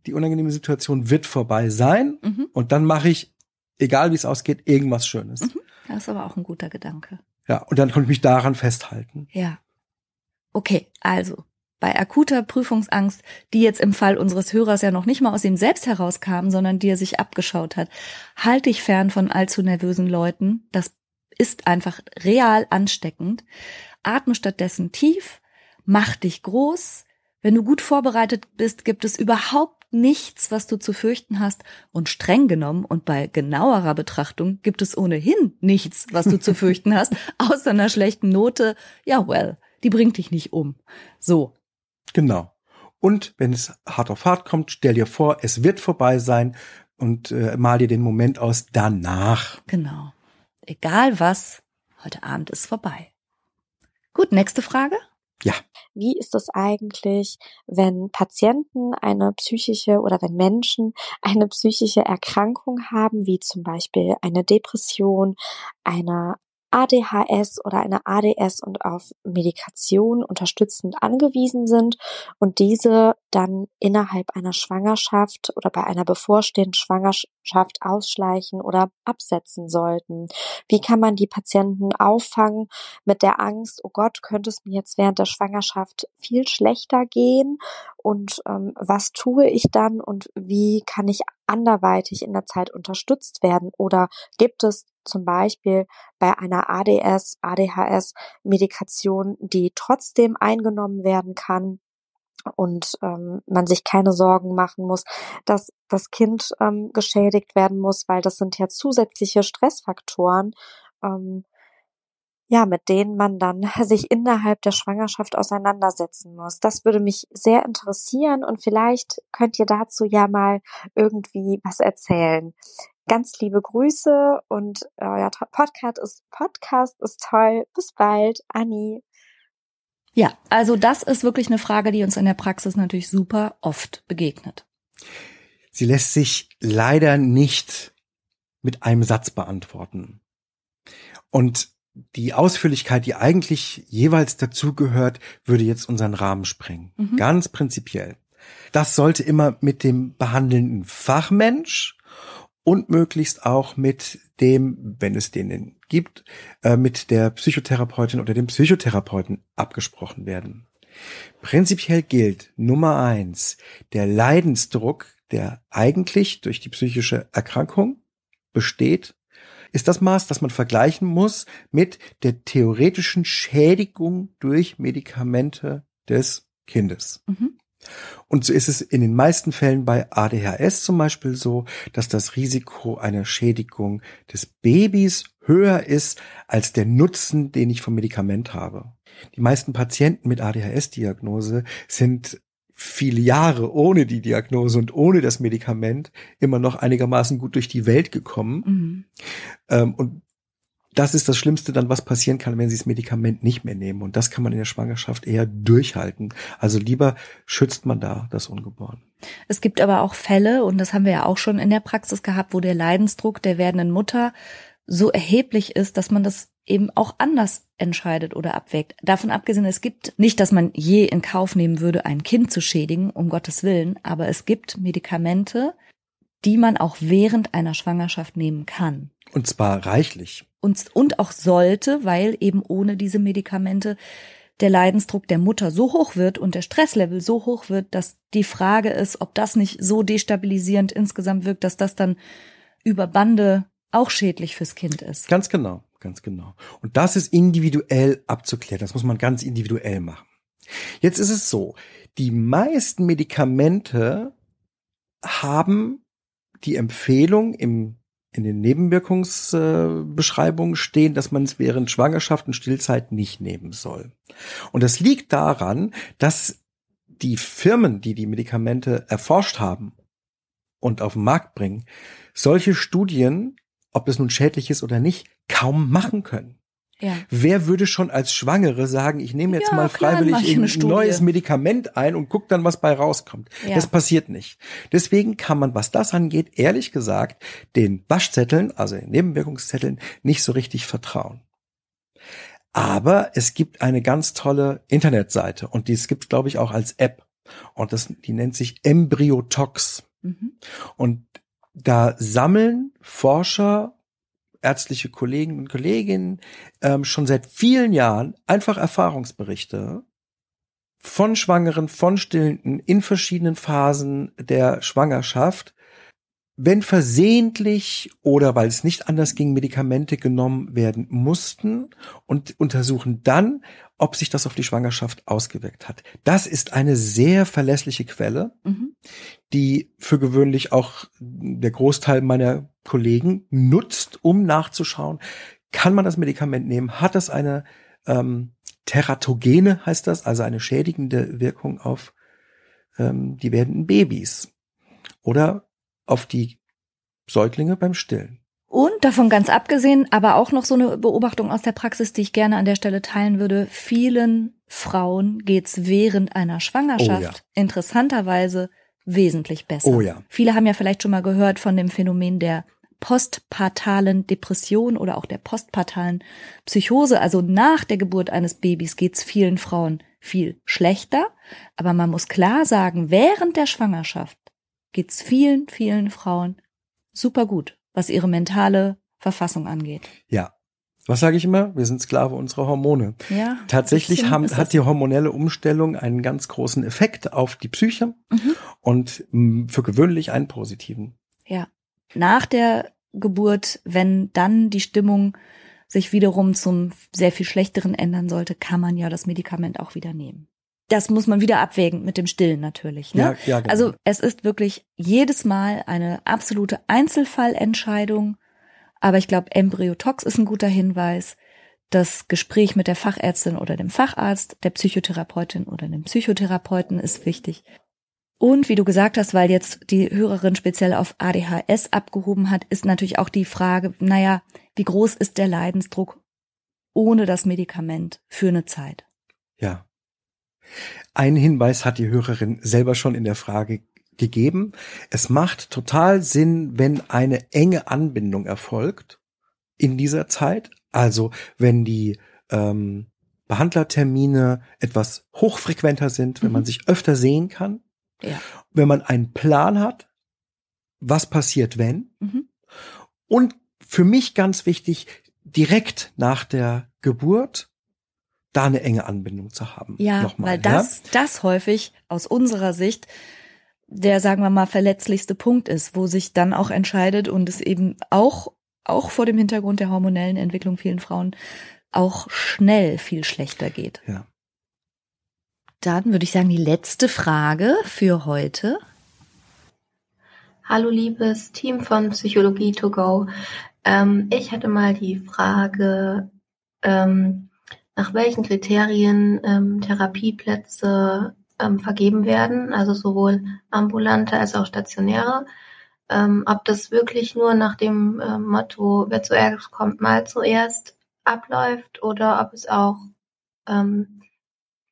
die unangenehme Situation wird vorbei sein Mhm. und dann mache ich, egal wie es ausgeht, irgendwas Schönes. Mhm. Das ist aber auch ein guter Gedanke. Ja, und dann konnte ich mich daran festhalten. Ja. Okay, also bei akuter Prüfungsangst, die jetzt im Fall unseres Hörers ja noch nicht mal aus ihm selbst herauskam, sondern die er sich abgeschaut hat, halte ich fern von allzu nervösen Leuten. Das ist einfach real ansteckend. Atme stattdessen tief, mach dich groß. Wenn du gut vorbereitet bist, gibt es überhaupt nichts, was du zu fürchten hast. Und streng genommen und bei genauerer Betrachtung gibt es ohnehin nichts, was du zu fürchten hast, außer einer schlechten Note. Ja, well, die bringt dich nicht um. So, Genau. Und wenn es hart auf hart kommt, stell dir vor, es wird vorbei sein und äh, mal dir den Moment aus danach. Genau. Egal was, heute Abend ist vorbei. Gut, nächste Frage. Ja. Wie ist es eigentlich, wenn Patienten eine psychische oder wenn Menschen eine psychische Erkrankung haben, wie zum Beispiel eine Depression, eine ADHS oder eine ADS und auf Medikation unterstützend angewiesen sind und diese dann innerhalb einer Schwangerschaft oder bei einer bevorstehenden Schwangerschaft ausschleichen oder absetzen sollten. Wie kann man die Patienten auffangen mit der Angst, oh Gott, könnte es mir jetzt während der Schwangerschaft viel schlechter gehen und ähm, was tue ich dann und wie kann ich anderweitig in der Zeit unterstützt werden? Oder gibt es zum Beispiel bei einer ADS, ADHS Medikation, die trotzdem eingenommen werden kann und ähm, man sich keine Sorgen machen muss, dass das Kind ähm, geschädigt werden muss, weil das sind ja zusätzliche Stressfaktoren, ähm, ja, mit denen man dann sich innerhalb der Schwangerschaft auseinandersetzen muss. Das würde mich sehr interessieren und vielleicht könnt ihr dazu ja mal irgendwie was erzählen. Ganz liebe Grüße und euer Podcast ist, Podcast ist toll. Bis bald, Anni. Ja, also das ist wirklich eine Frage, die uns in der Praxis natürlich super oft begegnet. Sie lässt sich leider nicht mit einem Satz beantworten. Und die Ausführlichkeit, die eigentlich jeweils dazugehört, würde jetzt unseren Rahmen sprengen. Mhm. Ganz prinzipiell. Das sollte immer mit dem behandelnden Fachmensch und möglichst auch mit dem, wenn es den gibt, äh, mit der Psychotherapeutin oder dem Psychotherapeuten abgesprochen werden. Prinzipiell gilt Nummer eins, der Leidensdruck, der eigentlich durch die psychische Erkrankung besteht, ist das Maß, das man vergleichen muss mit der theoretischen Schädigung durch Medikamente des Kindes. Mhm. Und so ist es in den meisten Fällen bei ADHS zum Beispiel so, dass das Risiko einer Schädigung des Babys höher ist als der Nutzen, den ich vom Medikament habe. Die meisten Patienten mit ADHS-Diagnose sind viele Jahre ohne die Diagnose und ohne das Medikament immer noch einigermaßen gut durch die Welt gekommen. Mhm. Ähm, und das ist das Schlimmste dann, was passieren kann, wenn sie das Medikament nicht mehr nehmen. Und das kann man in der Schwangerschaft eher durchhalten. Also lieber schützt man da das Ungeborene. Es gibt aber auch Fälle, und das haben wir ja auch schon in der Praxis gehabt, wo der Leidensdruck der werdenden Mutter so erheblich ist, dass man das eben auch anders entscheidet oder abwägt. Davon abgesehen, es gibt nicht, dass man je in Kauf nehmen würde, ein Kind zu schädigen, um Gottes Willen, aber es gibt Medikamente, die man auch während einer Schwangerschaft nehmen kann. Und zwar reichlich. Und, und auch sollte, weil eben ohne diese Medikamente der Leidensdruck der Mutter so hoch wird und der Stresslevel so hoch wird, dass die Frage ist, ob das nicht so destabilisierend insgesamt wirkt, dass das dann über Bande auch schädlich fürs Kind ist. Ganz genau, ganz genau. Und das ist individuell abzuklären. Das muss man ganz individuell machen. Jetzt ist es so, die meisten Medikamente haben die Empfehlung im in den Nebenwirkungsbeschreibungen stehen, dass man es während Schwangerschaft und Stillzeit nicht nehmen soll. Und das liegt daran, dass die Firmen, die die Medikamente erforscht haben und auf den Markt bringen, solche Studien ob es nun schädlich ist oder nicht, kaum machen können. Ja. Wer würde schon als Schwangere sagen, ich nehme jetzt ja, mal freiwillig ein neues Medikament ein und guck dann, was bei rauskommt? Ja. Das passiert nicht. Deswegen kann man, was das angeht, ehrlich gesagt, den Waschzetteln, also den Nebenwirkungszetteln, nicht so richtig vertrauen. Aber es gibt eine ganz tolle Internetseite und die gibt glaube ich, auch als App. Und das, die nennt sich Embryotox. Mhm. Und da sammeln Forscher, ärztliche Kollegen und Kolleginnen ähm, schon seit vielen Jahren einfach Erfahrungsberichte von Schwangeren, von Stillenden in verschiedenen Phasen der Schwangerschaft, wenn versehentlich oder weil es nicht anders ging, Medikamente genommen werden mussten und untersuchen dann, ob sich das auf die Schwangerschaft ausgewirkt hat. Das ist eine sehr verlässliche Quelle, mhm. die für gewöhnlich auch der Großteil meiner Kollegen nutzt, um nachzuschauen, kann man das Medikament nehmen, hat das eine ähm, Teratogene, heißt das, also eine schädigende Wirkung auf ähm, die werdenden Babys oder auf die Säuglinge beim Stillen. Und davon ganz abgesehen, aber auch noch so eine Beobachtung aus der Praxis, die ich gerne an der Stelle teilen würde. Vielen Frauen geht's während einer Schwangerschaft oh ja. interessanterweise wesentlich besser. Oh ja. Viele haben ja vielleicht schon mal gehört von dem Phänomen der postpartalen Depression oder auch der postpartalen Psychose. Also nach der Geburt eines Babys geht's vielen Frauen viel schlechter. Aber man muss klar sagen, während der Schwangerschaft geht's vielen, vielen Frauen super gut, was ihre mentale Verfassung angeht. Ja. Was sage ich immer? Wir sind Sklave unserer Hormone. Ja. Tatsächlich haben, hat die hormonelle Umstellung einen ganz großen Effekt auf die Psyche mhm. und mm, für gewöhnlich einen positiven. Ja. Nach der Geburt, wenn dann die Stimmung sich wiederum zum sehr viel schlechteren ändern sollte, kann man ja das Medikament auch wieder nehmen das muss man wieder abwägen mit dem Stillen natürlich. Ne? Ja, ja, genau. Also es ist wirklich jedes Mal eine absolute Einzelfallentscheidung. Aber ich glaube, Embryotox ist ein guter Hinweis. Das Gespräch mit der Fachärztin oder dem Facharzt, der Psychotherapeutin oder dem Psychotherapeuten ist wichtig. Und wie du gesagt hast, weil jetzt die Hörerin speziell auf ADHS abgehoben hat, ist natürlich auch die Frage, naja, wie groß ist der Leidensdruck ohne das Medikament für eine Zeit? Ja, ein Hinweis hat die Hörerin selber schon in der Frage gegeben. Es macht total Sinn, wenn eine enge Anbindung erfolgt in dieser Zeit. Also wenn die ähm, Behandlertermine etwas hochfrequenter sind, wenn mhm. man sich öfter sehen kann, ja. wenn man einen Plan hat, was passiert, wenn. Mhm. Und für mich ganz wichtig, direkt nach der Geburt da eine enge Anbindung zu haben. Ja, Nochmal, weil das, ja? das häufig aus unserer Sicht der, sagen wir mal, verletzlichste Punkt ist, wo sich dann auch entscheidet und es eben auch, auch vor dem Hintergrund der hormonellen Entwicklung vielen Frauen auch schnell viel schlechter geht. Ja. Dann würde ich sagen, die letzte Frage für heute. Hallo liebes Team von Psychologie to go. Ähm, ich hatte mal die Frage, ähm, nach welchen Kriterien ähm, Therapieplätze ähm, vergeben werden, also sowohl ambulante als auch stationäre. Ähm, ob das wirklich nur nach dem äh, Motto, wer zuerst kommt, mal zuerst abläuft oder ob es auch, ähm,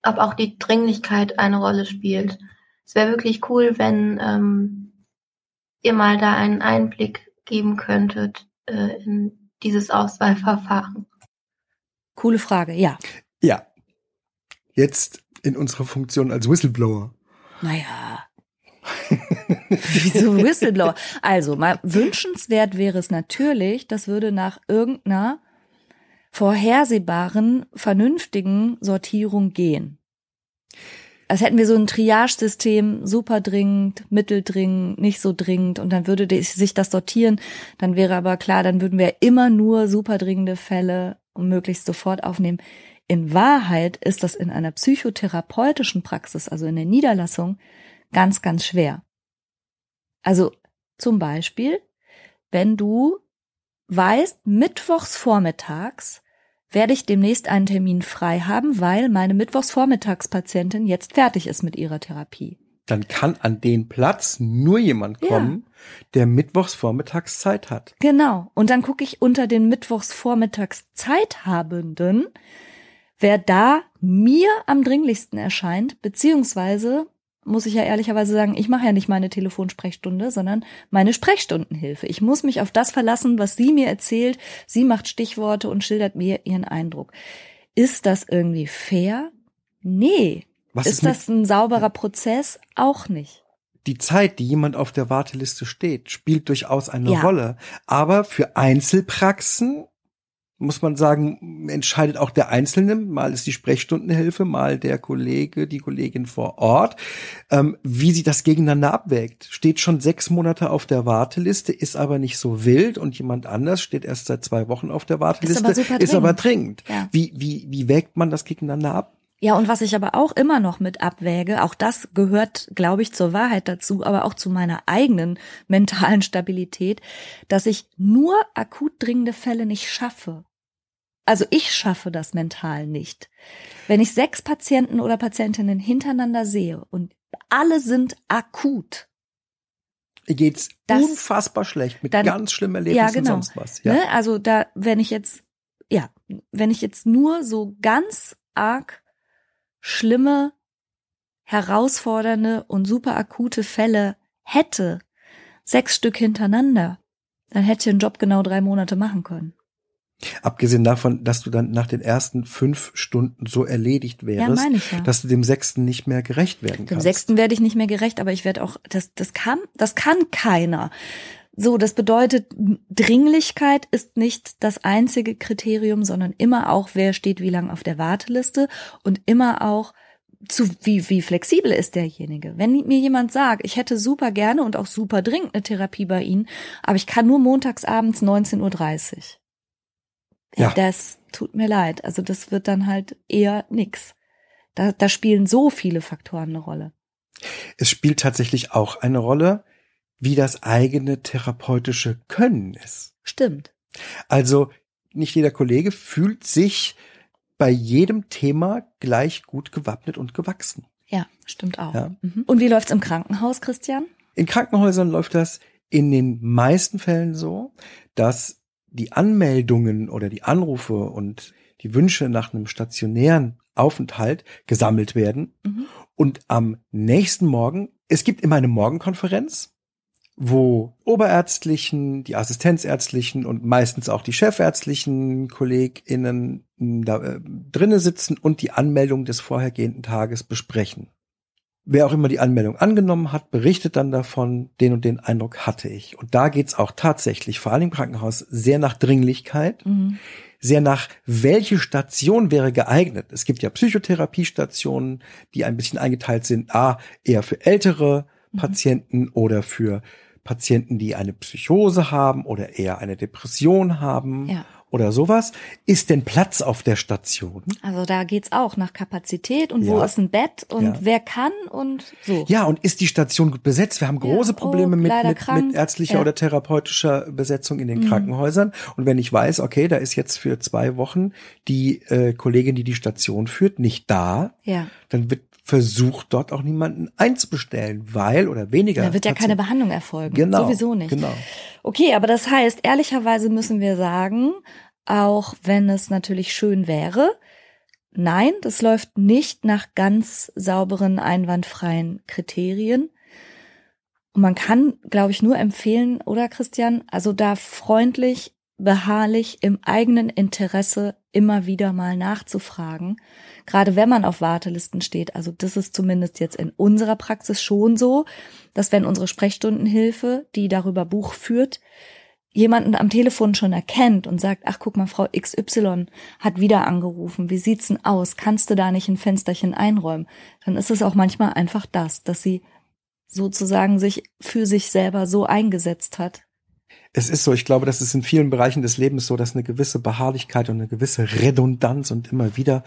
ob auch die Dringlichkeit eine Rolle spielt. Es wäre wirklich cool, wenn ähm, ihr mal da einen Einblick geben könntet äh, in dieses Auswahlverfahren. Coole Frage, ja. Ja. Jetzt in unserer Funktion als Whistleblower. Naja. Wieso Whistleblower? Also, mal wünschenswert wäre es natürlich, das würde nach irgendeiner vorhersehbaren, vernünftigen Sortierung gehen. Als hätten wir so ein Triage-System, super dringend, mitteldringend, nicht so dringend, und dann würde sich das sortieren. Dann wäre aber klar, dann würden wir immer nur super dringende Fälle und möglichst sofort aufnehmen. In Wahrheit ist das in einer psychotherapeutischen Praxis, also in der Niederlassung, ganz, ganz schwer. Also zum Beispiel, wenn du weißt, mittwochs vormittags werde ich demnächst einen Termin frei haben, weil meine Mittwochsvormittagspatientin jetzt fertig ist mit ihrer Therapie. Dann kann an den Platz nur jemand kommen, ja. der Mittwochsvormittags Zeit hat. Genau. Und dann gucke ich unter den Mittwochsvormittags Zeithabenden, wer da mir am dringlichsten erscheint, beziehungsweise muss ich ja ehrlicherweise sagen, ich mache ja nicht meine Telefonsprechstunde, sondern meine Sprechstundenhilfe. Ich muss mich auf das verlassen, was sie mir erzählt. Sie macht Stichworte und schildert mir ihren Eindruck. Ist das irgendwie fair? Nee. Was ist, ist das ein sauberer Prozess? Auch nicht. Die Zeit, die jemand auf der Warteliste steht, spielt durchaus eine ja. Rolle. Aber für Einzelpraxen muss man sagen, entscheidet auch der Einzelne. Mal ist die Sprechstundenhilfe, mal der Kollege, die Kollegin vor Ort, ähm, wie sie das gegeneinander abwägt. Steht schon sechs Monate auf der Warteliste, ist aber nicht so wild und jemand anders steht erst seit zwei Wochen auf der Warteliste, ist aber, ist aber dringend. Ja. Wie, wie, wie wägt man das gegeneinander ab? Ja, und was ich aber auch immer noch mit abwäge, auch das gehört, glaube ich, zur Wahrheit dazu, aber auch zu meiner eigenen mentalen Stabilität, dass ich nur akut dringende Fälle nicht schaffe. Also ich schaffe das mental nicht. Wenn ich sechs Patienten oder Patientinnen hintereinander sehe und alle sind akut, geht's das, unfassbar schlecht mit dann, ganz schlimmen Erlebnissen ja, genau. und sonst was. Ja. Ne? Also da, wenn ich jetzt, ja, wenn ich jetzt nur so ganz arg schlimme, herausfordernde und super akute Fälle hätte, sechs Stück hintereinander, dann hätte ich den Job genau drei Monate machen können. Abgesehen davon, dass du dann nach den ersten fünf Stunden so erledigt wärst, ja, ja. dass du dem sechsten nicht mehr gerecht werden kannst. Dem sechsten werde ich nicht mehr gerecht, aber ich werde auch, das, das kann, das kann keiner. So, das bedeutet, Dringlichkeit ist nicht das einzige Kriterium, sondern immer auch, wer steht wie lang auf der Warteliste und immer auch, zu wie, wie flexibel ist derjenige. Wenn mir jemand sagt, ich hätte super gerne und auch super dringend eine Therapie bei Ihnen, aber ich kann nur montags abends 19.30 Uhr. Ja. Das tut mir leid. Also das wird dann halt eher nix. Da, da spielen so viele Faktoren eine Rolle. Es spielt tatsächlich auch eine Rolle, wie das eigene therapeutische Können ist. Stimmt. Also nicht jeder Kollege fühlt sich bei jedem Thema gleich gut gewappnet und gewachsen. Ja, stimmt auch. Ja. Mhm. Und wie läuft's im Krankenhaus, Christian? In Krankenhäusern läuft das in den meisten Fällen so, dass die Anmeldungen oder die Anrufe und die Wünsche nach einem stationären Aufenthalt gesammelt werden mhm. und am nächsten Morgen, es gibt immer eine Morgenkonferenz, wo Oberärztlichen, die Assistenzärztlichen und meistens auch die chefärztlichen KollegInnen da äh, drinnen sitzen und die Anmeldung des vorhergehenden Tages besprechen. Wer auch immer die Anmeldung angenommen hat, berichtet dann davon, den und den Eindruck hatte ich. Und da geht's auch tatsächlich, vor allem im Krankenhaus, sehr nach Dringlichkeit, mhm. sehr nach, welche Station wäre geeignet. Es gibt ja Psychotherapiestationen, die ein bisschen eingeteilt sind, a, eher für ältere mhm. Patienten oder für Patienten, die eine Psychose haben oder eher eine Depression haben ja. oder sowas. Ist denn Platz auf der Station? Also da geht's auch nach Kapazität und ja. wo ist ein Bett und ja. wer kann und so. Ja, und ist die Station gut besetzt? Wir haben große Probleme oh, mit, mit, mit, ärztlicher oder therapeutischer Besetzung in den mhm. Krankenhäusern. Und wenn ich weiß, okay, da ist jetzt für zwei Wochen die äh, Kollegin, die die Station führt, nicht da, ja. dann wird versucht dort auch niemanden einzubestellen, weil oder weniger. Da wird ja keine Behandlung erfolgen. Genau. Sowieso nicht. Genau. Okay, aber das heißt, ehrlicherweise müssen wir sagen, auch wenn es natürlich schön wäre, nein, das läuft nicht nach ganz sauberen, einwandfreien Kriterien. Und man kann, glaube ich, nur empfehlen, oder Christian, also da freundlich, beharrlich im eigenen Interesse immer wieder mal nachzufragen gerade wenn man auf Wartelisten steht. Also das ist zumindest jetzt in unserer Praxis schon so, dass wenn unsere Sprechstundenhilfe, die darüber Buch führt, jemanden am Telefon schon erkennt und sagt, ach guck mal, Frau XY hat wieder angerufen, wie sieht's denn aus? Kannst du da nicht ein Fensterchen einräumen? Dann ist es auch manchmal einfach das, dass sie sozusagen sich für sich selber so eingesetzt hat, es ist so, ich glaube, das ist in vielen Bereichen des Lebens so, dass eine gewisse Beharrlichkeit und eine gewisse Redundanz und immer wieder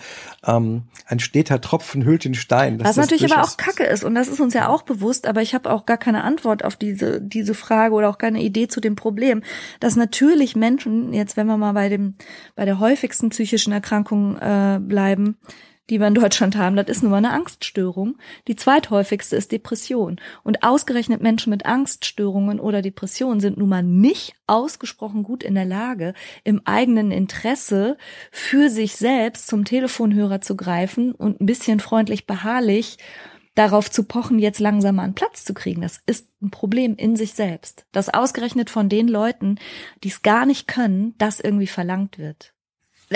ähm, ein steter Tropfen hüllt den Stein. Was natürlich aber auch Kacke ist und das ist uns ja auch bewusst, aber ich habe auch gar keine Antwort auf diese diese Frage oder auch keine Idee zu dem Problem, dass natürlich Menschen jetzt, wenn wir mal bei dem bei der häufigsten psychischen Erkrankung äh, bleiben, die wir in Deutschland haben, das ist nur eine Angststörung. Die zweithäufigste ist Depression. Und ausgerechnet Menschen mit Angststörungen oder Depressionen sind nun mal nicht ausgesprochen gut in der Lage, im eigenen Interesse für sich selbst zum Telefonhörer zu greifen und ein bisschen freundlich beharrlich darauf zu pochen, jetzt langsam mal einen Platz zu kriegen. Das ist ein Problem in sich selbst. Das ausgerechnet von den Leuten, die es gar nicht können, das irgendwie verlangt wird.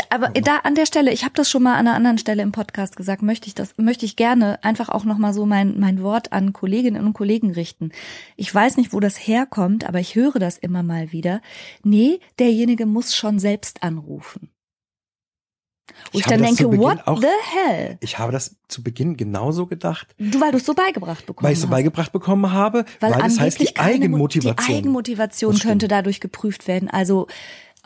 Aber da an der Stelle, ich habe das schon mal an einer anderen Stelle im Podcast gesagt, möchte ich das, möchte ich gerne einfach auch noch mal so mein mein Wort an Kolleginnen und Kollegen richten. Ich weiß nicht, wo das herkommt, aber ich höre das immer mal wieder. Nee, derjenige muss schon selbst anrufen. Wo ich, Ich dann denke, what auch- the hell? Ich habe das zu Beginn genauso gedacht, Du, weil du es so beigebracht bekommen weil ich es so hast. beigebracht bekommen habe, weil, das heißt die Eigenmotivation. Die Eigenmotivation könnte dadurch geprüft werden. Also,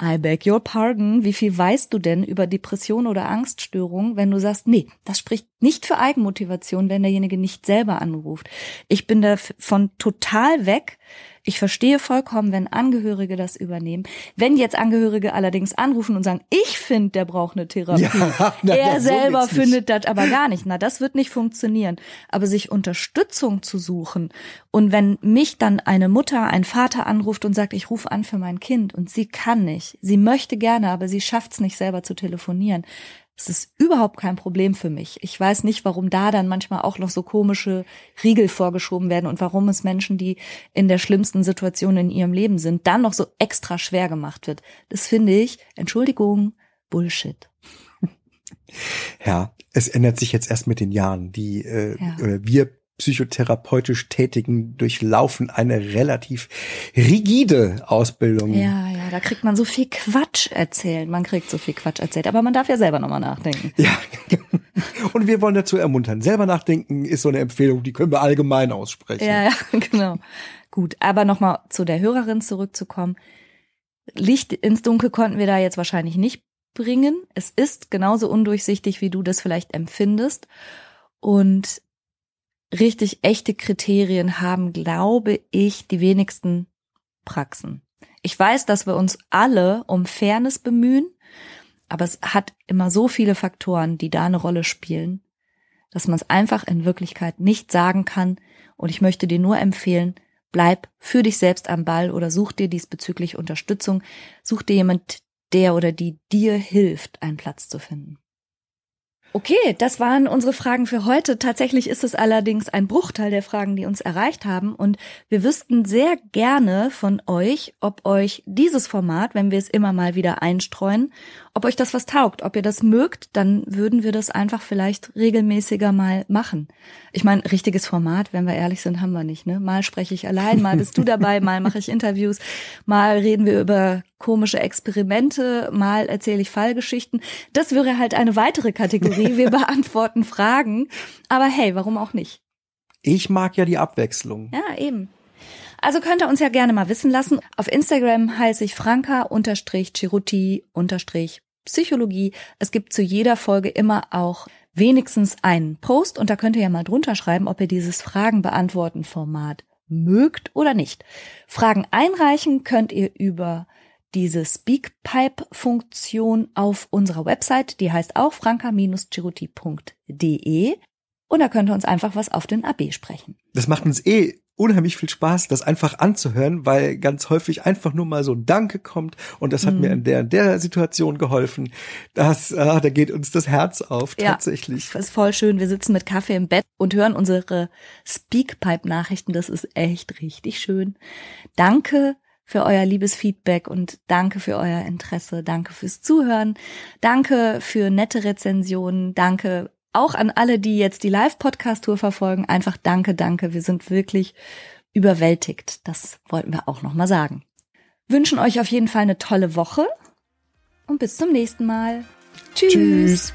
I beg your pardon. Wie viel weißt du denn über Depression oder Angststörung, wenn du sagst, nee, das spricht nicht für Eigenmotivation, wenn derjenige nicht selber anruft. Ich bin davon total weg. Ich verstehe vollkommen, wenn Angehörige das übernehmen. Wenn jetzt Angehörige allerdings anrufen und sagen, ich finde, der braucht eine Therapie. Ja, na, er na, so selber findet das aber gar nicht. Na, das wird nicht funktionieren. Aber sich Unterstützung zu suchen und wenn mich dann eine Mutter, ein Vater anruft und sagt, ich rufe an für mein Kind und sie kann nicht, sie möchte gerne, aber sie schafft es nicht selber zu telefonieren. Es ist überhaupt kein Problem für mich. Ich weiß nicht, warum da dann manchmal auch noch so komische Riegel vorgeschoben werden und warum es Menschen, die in der schlimmsten Situation in ihrem Leben sind, dann noch so extra schwer gemacht wird. Das finde ich, Entschuldigung, Bullshit. Ja, es ändert sich jetzt erst mit den Jahren. Die äh, Ja. wir psychotherapeutisch Tätigen durchlaufen eine relativ rigide Ausbildung. Ja, ja, da kriegt man so viel Quatsch erzählt. Man kriegt so viel Quatsch erzählt, aber man darf ja selber nochmal nachdenken. Ja. Und wir wollen dazu ermuntern. Selber nachdenken ist so eine Empfehlung, die können wir allgemein aussprechen. Ja, ja, genau. Gut, aber nochmal zu der Hörerin zurückzukommen. Licht ins Dunkel konnten wir da jetzt wahrscheinlich nicht bringen. Es ist genauso undurchsichtig, wie du das vielleicht empfindest. Und richtig echte Kriterien haben, glaube ich, die wenigsten Praxen. Ich weiß, dass wir uns alle um Fairness bemühen, aber es hat immer so viele Faktoren, die da eine Rolle spielen, dass man es einfach in Wirklichkeit nicht sagen kann. Und ich möchte dir nur empfehlen, bleib für dich selbst am Ball oder such dir diesbezüglich Unterstützung. Such dir jemand, der oder die dir hilft, einen Platz zu finden. Okay, das waren unsere Fragen für heute. Tatsächlich ist es allerdings ein Bruchteil der Fragen, die uns erreicht haben. Und wir wüssten sehr gerne von euch, ob euch dieses Format, wenn wir es immer mal wieder einstreuen, ob euch das was taugt, ob ihr das mögt, dann würden wir das einfach vielleicht regelmäßiger mal machen. Ich meine, richtiges Format, wenn wir ehrlich sind, haben wir nicht. Ne? Mal spreche ich allein, mal bist du dabei, mal mache ich Interviews, mal reden wir über komische Experimente, mal erzähle ich Fallgeschichten. Das wäre halt eine weitere Kategorie. Wir beantworten Fragen. Aber hey, warum auch nicht? Ich mag ja die Abwechslung. Ja, eben. Also könnt ihr uns ja gerne mal wissen lassen. Auf Instagram heiße ich franka-chiruti-psychologie. Es gibt zu jeder Folge immer auch wenigstens einen Post und da könnt ihr ja mal drunter schreiben, ob ihr dieses Fragen beantworten Format mögt oder nicht. Fragen einreichen könnt ihr über diese Speakpipe-Funktion auf unserer Website, die heißt auch franka-chiruti.de und da könnt ihr uns einfach was auf den AB sprechen. Das macht uns eh unheimlich viel Spaß, das einfach anzuhören, weil ganz häufig einfach nur mal so ein Danke kommt und das hat Mhm. mir in der, in der Situation geholfen. Das, ah, da geht uns das Herz auf, Ja. tatsächlich. Das ist voll schön. Wir sitzen mit Kaffee im Bett und hören unsere Speakpipe-Nachrichten. Das ist echt richtig schön. Danke für euer liebes Feedback und danke für euer Interesse. Danke fürs Zuhören. Danke für nette Rezensionen. Danke auch an alle, die jetzt die Live-Podcast-Tour verfolgen. Einfach danke, danke. Wir sind wirklich überwältigt. Das wollten wir auch nochmal sagen. Wünschen euch auf jeden Fall eine tolle Woche und bis zum nächsten Mal. Tschüss. Tschüss.